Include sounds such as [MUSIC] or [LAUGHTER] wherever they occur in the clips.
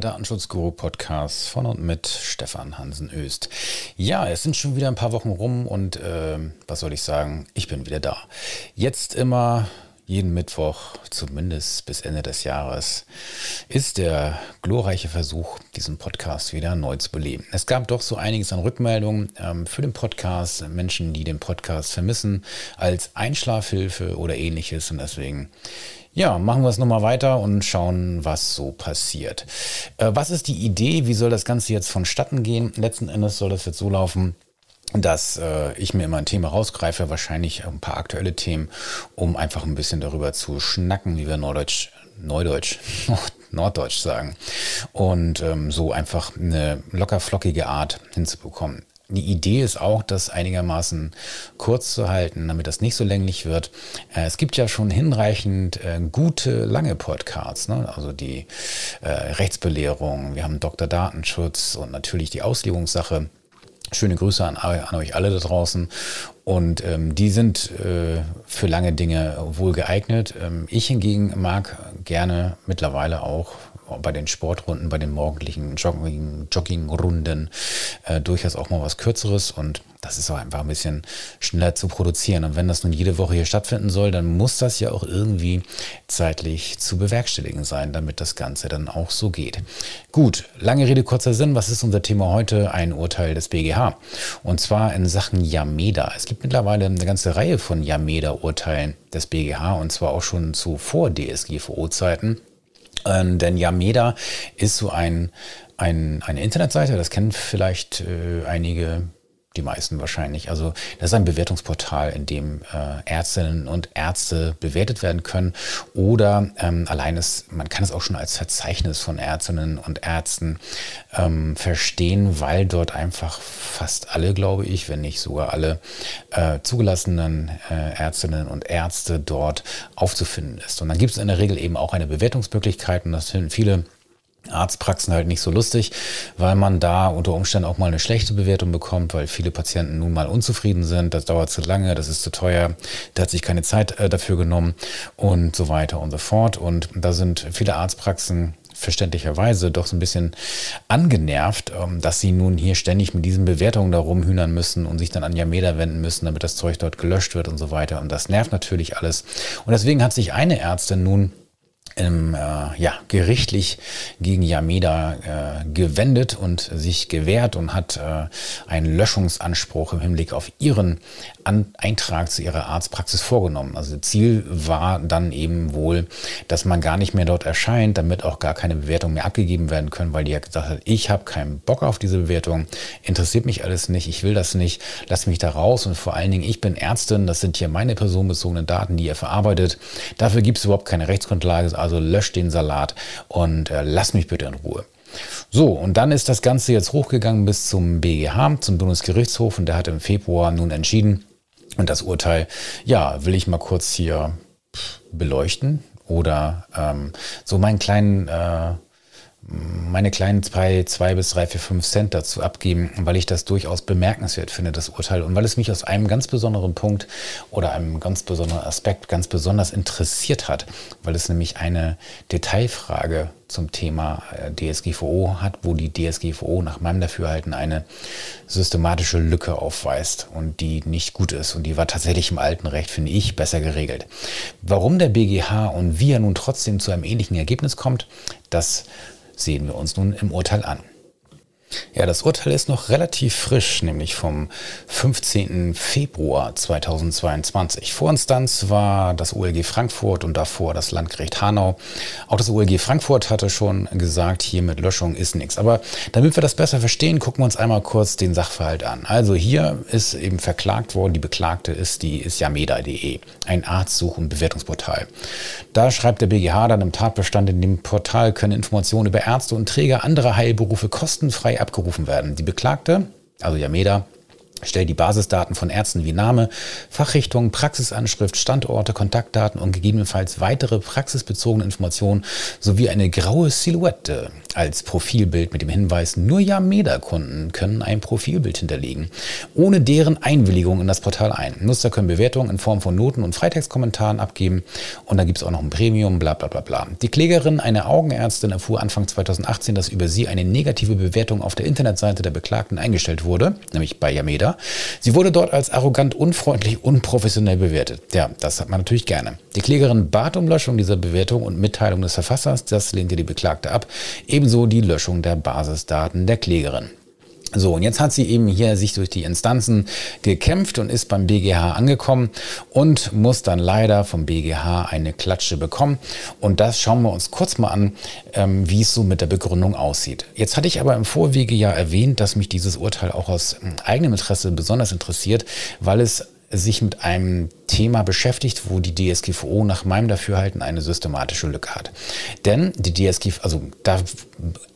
Der Datenschutzguru-Podcast von und mit Stefan Hansen-Öst. Ja, es sind schon wieder ein paar Wochen rum und äh, was soll ich sagen, ich bin wieder da. Jetzt immer jeden Mittwoch, zumindest bis Ende des Jahres, ist der glorreiche Versuch, diesen Podcast wieder neu zu beleben. Es gab doch so einiges an Rückmeldungen ähm, für den Podcast, Menschen, die den Podcast vermissen, als Einschlafhilfe oder ähnliches und deswegen ja, machen wir es nochmal weiter und schauen, was so passiert. Äh, was ist die Idee? Wie soll das Ganze jetzt vonstatten gehen? Letzten Endes soll das jetzt so laufen, dass äh, ich mir immer ein Thema rausgreife, wahrscheinlich ein paar aktuelle Themen, um einfach ein bisschen darüber zu schnacken, wie wir Norddeutsch, Neudeutsch, [LAUGHS] Norddeutsch sagen. Und ähm, so einfach eine locker flockige Art hinzubekommen. Die Idee ist auch, das einigermaßen kurz zu halten, damit das nicht so länglich wird. Äh, es gibt ja schon hinreichend äh, gute, lange Podcasts, ne? also die äh, Rechtsbelehrung, wir haben Dr. Datenschutz und natürlich die Auslegungssache. Schöne Grüße an, an, euch alle da draußen. Und ähm, die sind äh, für lange Dinge wohl geeignet. Ähm, ich hingegen mag gerne mittlerweile auch bei den Sportrunden, bei den morgendlichen Jogging, Joggingrunden äh, durchaus auch mal was Kürzeres und das ist auch einfach ein bisschen schneller zu produzieren. Und wenn das nun jede Woche hier stattfinden soll, dann muss das ja auch irgendwie zeitlich zu bewerkstelligen sein, damit das Ganze dann auch so geht. Gut, lange Rede, kurzer Sinn. Was ist unser Thema heute? Ein Urteil des BGH. Und zwar in Sachen Yameda. Es gibt mittlerweile eine ganze Reihe von Yameda-Urteilen des BGH und zwar auch schon zu vor DSGVO-Zeiten. Ähm, denn Yameda ist so ein, ein, eine Internetseite, das kennen vielleicht äh, einige die meisten wahrscheinlich. Also das ist ein Bewertungsportal, in dem äh, Ärztinnen und Ärzte bewertet werden können. Oder ähm, allein ist, man kann es auch schon als Verzeichnis von Ärztinnen und Ärzten ähm, verstehen, weil dort einfach fast alle, glaube ich, wenn nicht sogar alle äh, zugelassenen äh, Ärztinnen und Ärzte dort aufzufinden ist. Und dann gibt es in der Regel eben auch eine Bewertungsmöglichkeit und das finden viele Arztpraxen halt nicht so lustig, weil man da unter Umständen auch mal eine schlechte Bewertung bekommt, weil viele Patienten nun mal unzufrieden sind, das dauert zu lange, das ist zu teuer, da hat sich keine Zeit äh, dafür genommen und so weiter und so fort. Und da sind viele Arztpraxen verständlicherweise doch so ein bisschen angenervt, ähm, dass sie nun hier ständig mit diesen Bewertungen da rumhühnern müssen und sich dann an Yameda wenden müssen, damit das Zeug dort gelöscht wird und so weiter. Und das nervt natürlich alles. Und deswegen hat sich eine Ärztin nun ähm, äh, ja, gerichtlich gegen Yameda äh, gewendet und sich gewehrt und hat äh, einen Löschungsanspruch im Hinblick auf ihren An Eintrag zu ihrer Arztpraxis vorgenommen. Also Ziel war dann eben wohl, dass man gar nicht mehr dort erscheint, damit auch gar keine Bewertungen mehr abgegeben werden können, weil die ja gesagt hat, ich habe keinen Bock auf diese Bewertung, interessiert mich alles nicht, ich will das nicht, lass mich da raus und vor allen Dingen, ich bin Ärztin, das sind hier meine personenbezogenen Daten, die ihr verarbeitet. Dafür gibt es überhaupt keine Rechtsgrundlage, also löscht den Salat und äh, lass mich bitte in Ruhe. So, und dann ist das Ganze jetzt hochgegangen bis zum BGH, zum Bundesgerichtshof, und der hat im Februar nun entschieden, und das Urteil, ja, will ich mal kurz hier beleuchten oder ähm, so meinen kleinen äh, meine kleinen zwei, zwei bis drei, vier, fünf Cent dazu abgeben, weil ich das durchaus bemerkenswert finde, das Urteil, und weil es mich aus einem ganz besonderen Punkt oder einem ganz besonderen Aspekt ganz besonders interessiert hat, weil es nämlich eine Detailfrage zum Thema äh, DSGVO hat, wo die DSGVO nach meinem Dafürhalten eine systematische Lücke aufweist und die nicht gut ist. Und die war tatsächlich im alten Recht, finde ich, besser geregelt. Warum der BGH und wie er nun trotzdem zu einem ähnlichen Ergebnis kommt, das sehen wir uns nun im Urteil an. Ja, das Urteil ist noch relativ frisch, nämlich vom 15. Februar 2022. Vorinstanz war das OLG Frankfurt und davor das Landgericht Hanau. Auch das OLG Frankfurt hatte schon gesagt, hier mit Löschung ist nichts. Aber damit wir das besser verstehen, gucken wir uns einmal kurz den Sachverhalt an. Also hier ist eben verklagt worden, die Beklagte ist die ist yameda.de, ein Arztsuch- und Bewertungsportal. Da schreibt der BGH dann im Tatbestand, in dem Portal können Informationen über Ärzte und Träger anderer Heilberufe kostenfrei abgerufen werden. Die Beklagte, also Yameda, Stell die Basisdaten von Ärzten wie Name, Fachrichtung, Praxisanschrift, Standorte, Kontaktdaten und gegebenenfalls weitere praxisbezogene Informationen sowie eine graue Silhouette als Profilbild mit dem Hinweis, nur Yameda-Kunden können ein Profilbild hinterlegen, ohne deren Einwilligung in das Portal ein. Nutzer können Bewertungen in Form von Noten und Freitextkommentaren abgeben und da gibt es auch noch ein Premium, bla bla bla bla. Die Klägerin, eine Augenärztin, erfuhr Anfang 2018, dass über sie eine negative Bewertung auf der Internetseite der Beklagten eingestellt wurde, nämlich bei Yameda. Sie wurde dort als arrogant, unfreundlich, unprofessionell bewertet. Ja, das hat man natürlich gerne. Die Klägerin bat um Löschung dieser Bewertung und Mitteilung des Verfassers. Das lehnte die Beklagte ab. Ebenso die Löschung der Basisdaten der Klägerin. So, und jetzt hat sie eben hier sich durch die Instanzen gekämpft und ist beim BGH angekommen und muss dann leider vom BGH eine Klatsche bekommen. Und das schauen wir uns kurz mal an, ähm, wie es so mit der Begründung aussieht. Jetzt hatte ich aber im Vorwege ja erwähnt, dass mich dieses Urteil auch aus ähm, eigenem Interesse besonders interessiert, weil es sich mit einem Thema beschäftigt, wo die DSGVO nach meinem Dafürhalten eine systematische Lücke hat. Denn die DSGVO, also da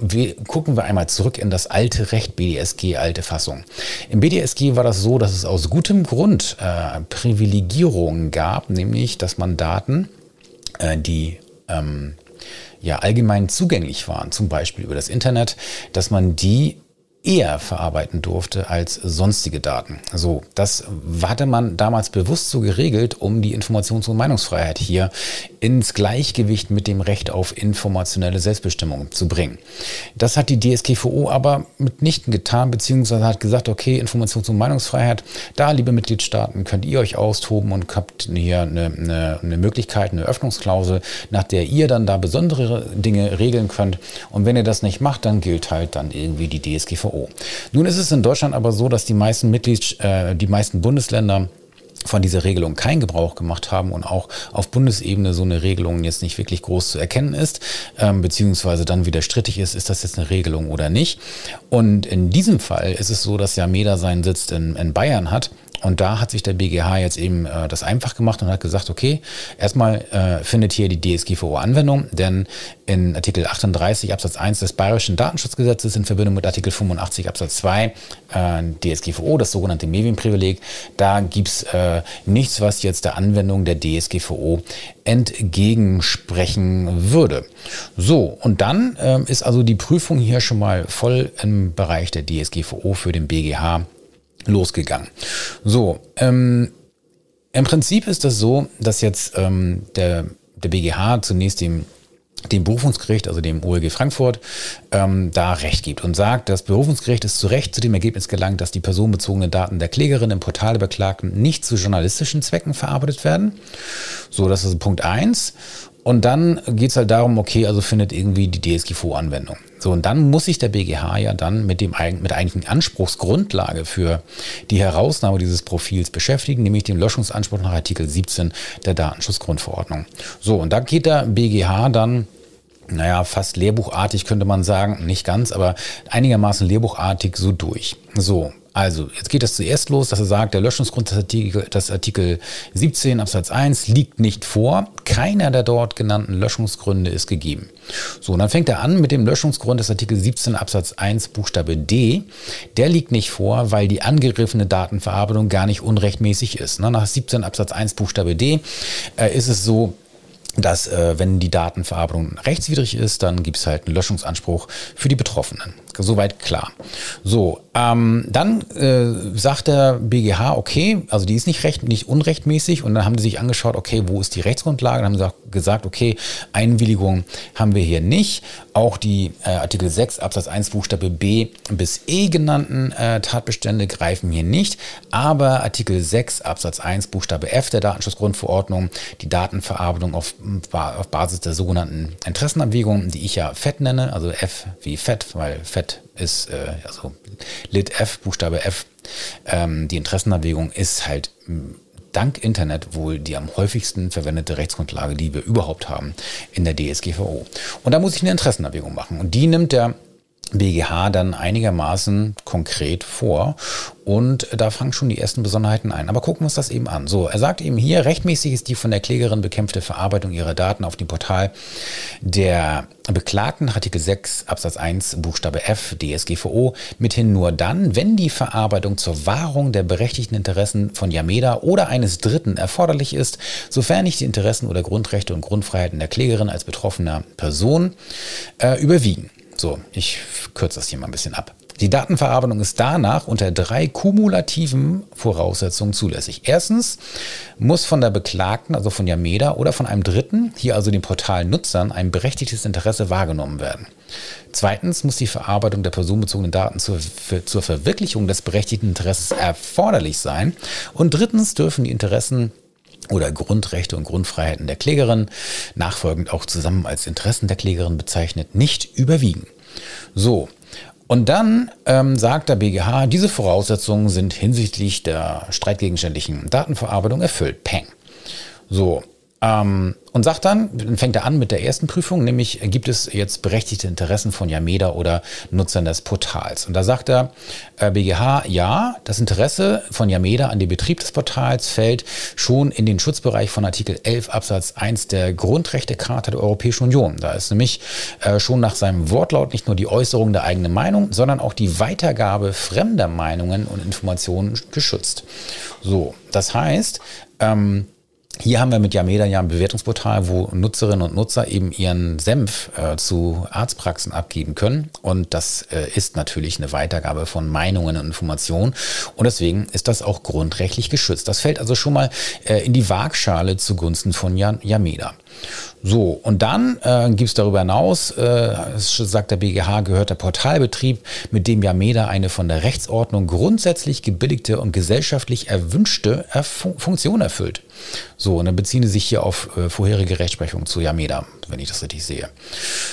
wir, gucken wir einmal zurück in das alte Recht BDSG, alte Fassung. Im BDSG war das so, dass es aus gutem Grund äh, Privilegierungen gab, nämlich dass man Daten, äh, die ähm, ja allgemein zugänglich waren, zum Beispiel über das Internet, dass man die eher verarbeiten durfte als sonstige Daten. So, das hatte man damals bewusst so geregelt, um die Informations- und Meinungsfreiheit hier ins Gleichgewicht mit dem Recht auf informationelle Selbstbestimmung zu bringen. Das hat die DSGVO aber mitnichten getan, beziehungsweise hat gesagt, okay, Informations- und Meinungsfreiheit, da, liebe Mitgliedstaaten, könnt ihr euch austoben und habt hier eine, eine, eine Möglichkeit, eine Öffnungsklausel, nach der ihr dann da besondere Dinge regeln könnt. Und wenn ihr das nicht macht, dann gilt halt dann irgendwie die DSGVO DSGVO. Nun ist es in Deutschland aber so, dass die meisten Mitglieds, äh, die meisten Bundesländer von dieser Regelung keinen Gebrauch gemacht haben und auch auf Bundesebene so eine Regelung jetzt nicht wirklich groß zu erkennen ist, ähm, beziehungsweise dann wieder strittig ist, ist das jetzt eine Regelung oder nicht. Und in diesem Fall ist es so, dass ja MEDA seinen Sitz in, in Bayern hat und da hat sich der BGH jetzt eben äh, das einfach gemacht und hat gesagt, okay, erstmal äh, findet hier die DSGVO Anwendung, denn in Artikel 38 Absatz 1 des Bayerischen Datenschutzgesetzes in Verbindung mit Artikel 85 Absatz 2 äh, DSGVO, das sogenannte Medienprivileg, da gibt's äh, nichts, was jetzt der Anwendung der DSGVO entgegensprechen würde. So, und dann äh, ist also die Prüfung hier schon mal voll im Bereich der DSGVO für den BGH losgegangen. So, ähm, im Prinzip ist das so, dass jetzt ähm, der, der BGH zunächst dem dem Berufungsgericht, also dem OLG Frankfurt, ähm, da Recht gibt und sagt, das Berufungsgericht ist zu Recht zu dem Ergebnis gelangt, dass die personenbezogenen Daten der Klägerin im Portal der Beklagten nicht zu journalistischen Zwecken verarbeitet werden. So, das ist Punkt eins. Und dann geht es halt darum, okay, also findet irgendwie die DSGVO Anwendung. So, und dann muss sich der BGH ja dann mit, dem, mit eigentlichen Anspruchsgrundlage für die Herausnahme dieses Profils beschäftigen, nämlich dem Löschungsanspruch nach Artikel 17 der Datenschutzgrundverordnung. So, und da geht der BGH dann naja, fast lehrbuchartig könnte man sagen, nicht ganz, aber einigermaßen lehrbuchartig so durch. So, also, jetzt geht es zuerst los, dass er sagt, der Löschungsgrund des Artikel, des Artikel 17 Absatz 1 liegt nicht vor. Keiner der dort genannten Löschungsgründe ist gegeben. So, und dann fängt er an mit dem Löschungsgrund des Artikel 17 Absatz 1 Buchstabe D. Der liegt nicht vor, weil die angegriffene Datenverarbeitung gar nicht unrechtmäßig ist. Ne, nach 17 Absatz 1 Buchstabe D äh, ist es so, dass äh, wenn die Datenverarbeitung rechtswidrig ist, dann gibt es halt einen Löschungsanspruch für die Betroffenen. Soweit klar. So, ähm, dann äh, sagt der BGH, okay, also die ist nicht recht, nicht unrechtmäßig und dann haben die sich angeschaut, okay, wo ist die Rechtsgrundlage? Dann haben sie gesagt, okay, Einwilligung haben wir hier nicht. Auch die äh, Artikel 6 Absatz 1 Buchstabe B bis E genannten äh, Tatbestände greifen hier nicht, aber Artikel 6 Absatz 1 Buchstabe F der Datenschutzgrundverordnung, die Datenverarbeitung auf, auf Basis der sogenannten Interessenabwägung, die ich ja FET nenne, also F wie FET, weil FET ist, äh, also Lit F, Buchstabe F, ähm, die Interessenabwägung ist halt dank Internet wohl die am häufigsten verwendete Rechtsgrundlage, die wir überhaupt haben in der DSGVO. Und da muss ich eine Interessenabwägung machen. Und die nimmt der BGH dann einigermaßen konkret vor und da fangen schon die ersten Besonderheiten ein. Aber gucken wir uns das eben an. So, er sagt eben hier, rechtmäßig ist die von der Klägerin bekämpfte Verarbeitung ihrer Daten auf dem Portal der Beklagten, Artikel 6 Absatz 1 Buchstabe F DSGVO, mithin nur dann, wenn die Verarbeitung zur Wahrung der berechtigten Interessen von Yameda oder eines Dritten erforderlich ist, sofern nicht die Interessen oder Grundrechte und Grundfreiheiten der Klägerin als betroffener Person äh, überwiegen. So, ich kürze das hier mal ein bisschen ab. Die Datenverarbeitung ist danach unter drei kumulativen Voraussetzungen zulässig. Erstens muss von der Beklagten, also von Yameda oder von einem Dritten, hier also den Portalnutzern, ein berechtigtes Interesse wahrgenommen werden. Zweitens muss die Verarbeitung der personenbezogenen Daten zur, für, zur Verwirklichung des berechtigten Interesses erforderlich sein. Und drittens dürfen die Interessen oder Grundrechte und Grundfreiheiten der Klägerin, nachfolgend auch zusammen als Interessen der Klägerin bezeichnet, nicht überwiegen. So, und dann ähm, sagt der BGH, diese Voraussetzungen sind hinsichtlich der streitgegenständlichen Datenverarbeitung erfüllt. Peng. So, ähm, und sagt dann, fängt er an mit der ersten Prüfung, nämlich gibt es jetzt berechtigte Interessen von Yameda oder Nutzern des Portals. Und da sagt er, äh, BGH, ja, das Interesse von Yameda an den Betrieb des Portals fällt schon in den Schutzbereich von Artikel 11 Absatz 1 der Grundrechtecharta der Europäischen Union. Da ist nämlich äh, schon nach seinem Wortlaut nicht nur die Äußerung der eigenen Meinung, sondern auch die Weitergabe fremder Meinungen und Informationen geschützt. So, das heißt, ähm, hier haben wir mit Yameda ja ein Bewertungsportal, wo Nutzerinnen und Nutzer eben ihren Senf äh, zu Arztpraxen abgeben können. Und das äh, ist natürlich eine Weitergabe von Meinungen und Informationen. Und deswegen ist das auch grundrechtlich geschützt. Das fällt also schon mal äh, in die Waagschale zugunsten von Yameda. So, und dann äh, gibt es darüber hinaus, äh, sagt der BGH, gehört der Portalbetrieb, mit dem Yameda eine von der Rechtsordnung grundsätzlich gebilligte und gesellschaftlich erwünschte Erf Funktion erfüllt. So, und dann beziehen sie sich hier auf äh, vorherige Rechtsprechung zu Yameda, wenn ich das richtig sehe.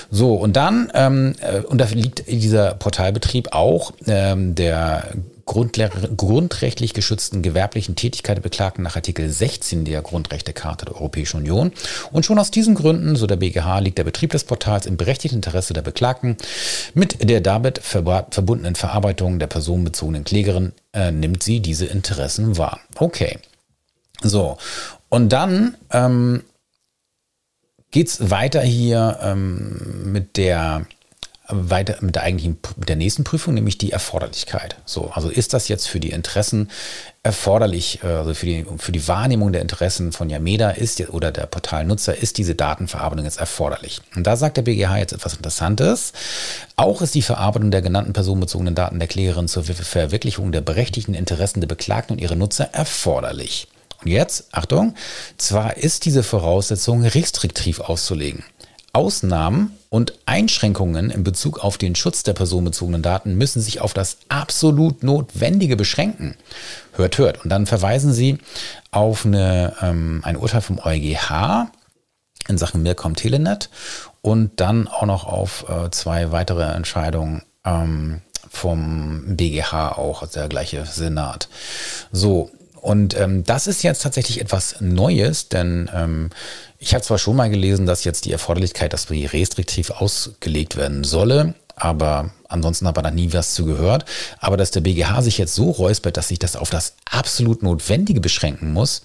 So, und dann ähm, äh, unterliegt dieser Portalbetrieb auch ähm, der grundrechtlich geschützten gewerblichen Tätigkeit Beklagten nach Artikel 16 der Grundrechtecharta der Europäischen Union. Und schon aus diesen Gründen, so der BGH, liegt der Betrieb des Portals im berechtigten Interesse der Beklagten. Mit der damit verbundenen Verarbeitung der personenbezogenen Klägerin äh, nimmt sie diese Interessen wahr. Okay. So. Und dann ähm, geht es weiter hier ähm, mit der weiter mit der eigentlichen, mit der nächsten Prüfung, nämlich die Erforderlichkeit. So, also ist das jetzt für die Interessen erforderlich, äh, also für die, für die Wahrnehmung der Interessen von Yameda ist oder der Portalnutzer, ist diese Datenverarbeitung jetzt erforderlich? Und da sagt der BGH jetzt etwas Interessantes. Auch ist die Verarbeitung der genannten personenbezogenen Daten der Klägerin zur Verwirklichung der berechtigten Interessen der Beklagten und ihrer Nutzer erforderlich. Und jetzt, Achtung, zwar ist diese Voraussetzung restriktiv auszulegen. Ausnahmen und Einschränkungen in Bezug auf den Schutz der personenbezogenen Daten müssen sich auf das absolut Notwendige beschränken. Hört, hört. Und dann verweisen Sie auf eine, ähm, ein Urteil vom EuGH in Sachen Mircom Telenet und dann auch noch auf äh, zwei weitere Entscheidungen ähm, vom BGH, auch der gleiche Senat. So, und ähm, das ist jetzt tatsächlich etwas Neues, denn ähm, ich habe zwar schon mal gelesen, dass jetzt die Erforderlichkeit, dass die restriktiv ausgelegt werden solle, aber ansonsten habe ich da nie was zu gehört. Aber dass der BGH sich jetzt so räuspert, dass sich das auf das absolut Notwendige beschränken muss,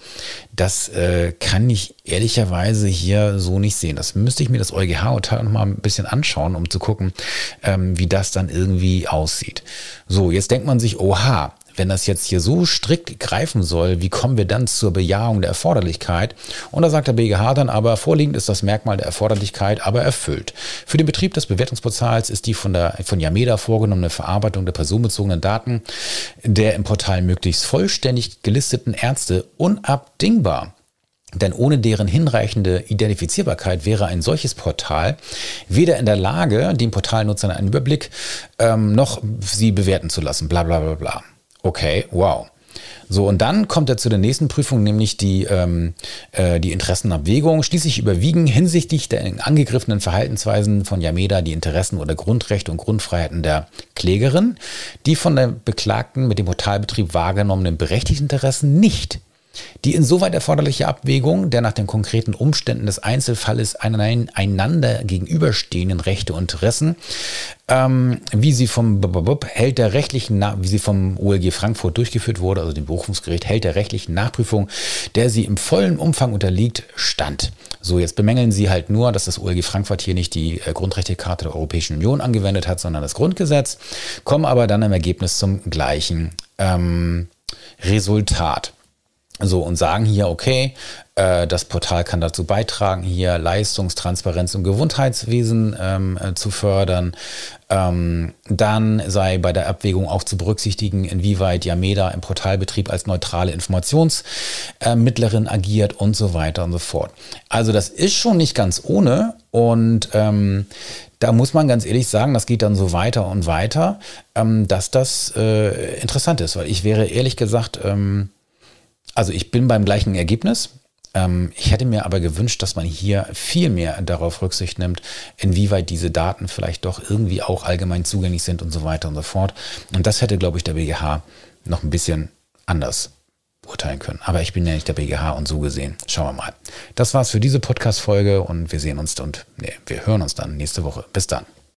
das äh, kann ich ehrlicherweise hier so nicht sehen. Das müsste ich mir das EuGH-Urteil noch mal ein bisschen anschauen, um zu gucken, ähm, wie das dann irgendwie aussieht. So, jetzt denkt man sich, oha, wenn das jetzt hier so strikt greifen soll, wie kommen wir dann zur Bejahung der Erforderlichkeit? Und da sagt der BGH dann aber, vorliegend ist das Merkmal der Erforderlichkeit aber erfüllt. Für den Betrieb des Bewertungsportals ist die von, der, von Yameda vorgenommene Verarbeitung der personenbezogenen Daten der im Portal möglichst vollständig gelisteten Ärzte unabdingbar. Denn ohne deren hinreichende Identifizierbarkeit wäre ein solches Portal weder in der Lage, den Portalnutzern einen Überblick ähm, noch sie bewerten zu lassen. Bla bla bla bla. Okay, wow. So, und dann kommt er zu der nächsten Prüfung, nämlich die, ähm, äh, die Interessenabwägung. Schließlich überwiegen hinsichtlich der angegriffenen Verhaltensweisen von Yameda die Interessen oder Grundrechte und Grundfreiheiten der Klägerin, die von der Beklagten mit dem Portalbetrieb wahrgenommenen berechtigten Interessen nicht. Die insoweit erforderliche Abwägung der nach den konkreten Umständen des Einzelfalles einander gegenüberstehenden Rechte und Interessen, ähm, wie sie vom hält der rechtlichen, wie sie vom OLG Frankfurt durchgeführt wurde, also dem Berufungsgericht, hält der rechtlichen Nachprüfung, der sie im vollen Umfang unterliegt, stand. So, jetzt bemängeln sie halt nur, dass das OLG Frankfurt hier nicht die äh, Grundrechtecharta der Europäischen Union angewendet hat, sondern das Grundgesetz, kommen aber dann im Ergebnis zum gleichen ähm, Resultat. So und sagen hier, okay, äh, das Portal kann dazu beitragen, hier Leistungstransparenz im Gesundheitswesen ähm, äh, zu fördern. Ähm, dann sei bei der Abwägung auch zu berücksichtigen, inwieweit Yameda im Portalbetrieb als neutrale Informationsmittlerin äh, agiert und so weiter und so fort. Also das ist schon nicht ganz ohne und ähm, da muss man ganz ehrlich sagen, das geht dann so weiter und weiter, ähm, dass das äh, interessant ist, weil ich wäre ehrlich gesagt, ähm, also ich bin beim gleichen Ergebnis. Ähm, ich hätte mir aber gewünscht, dass man hier viel mehr darauf Rücksicht nimmt, inwieweit diese Daten vielleicht doch irgendwie auch allgemein zugänglich sind und so weiter und so fort. Und das hätte, glaube ich, der BGH noch ein bisschen anders urteilen können. Aber ich bin ja nicht der BGH und so gesehen. Schauen wir mal. Das war's für diese Podcast-Folge und wir sehen uns und nee, wir hören uns dann nächste Woche. Bis dann.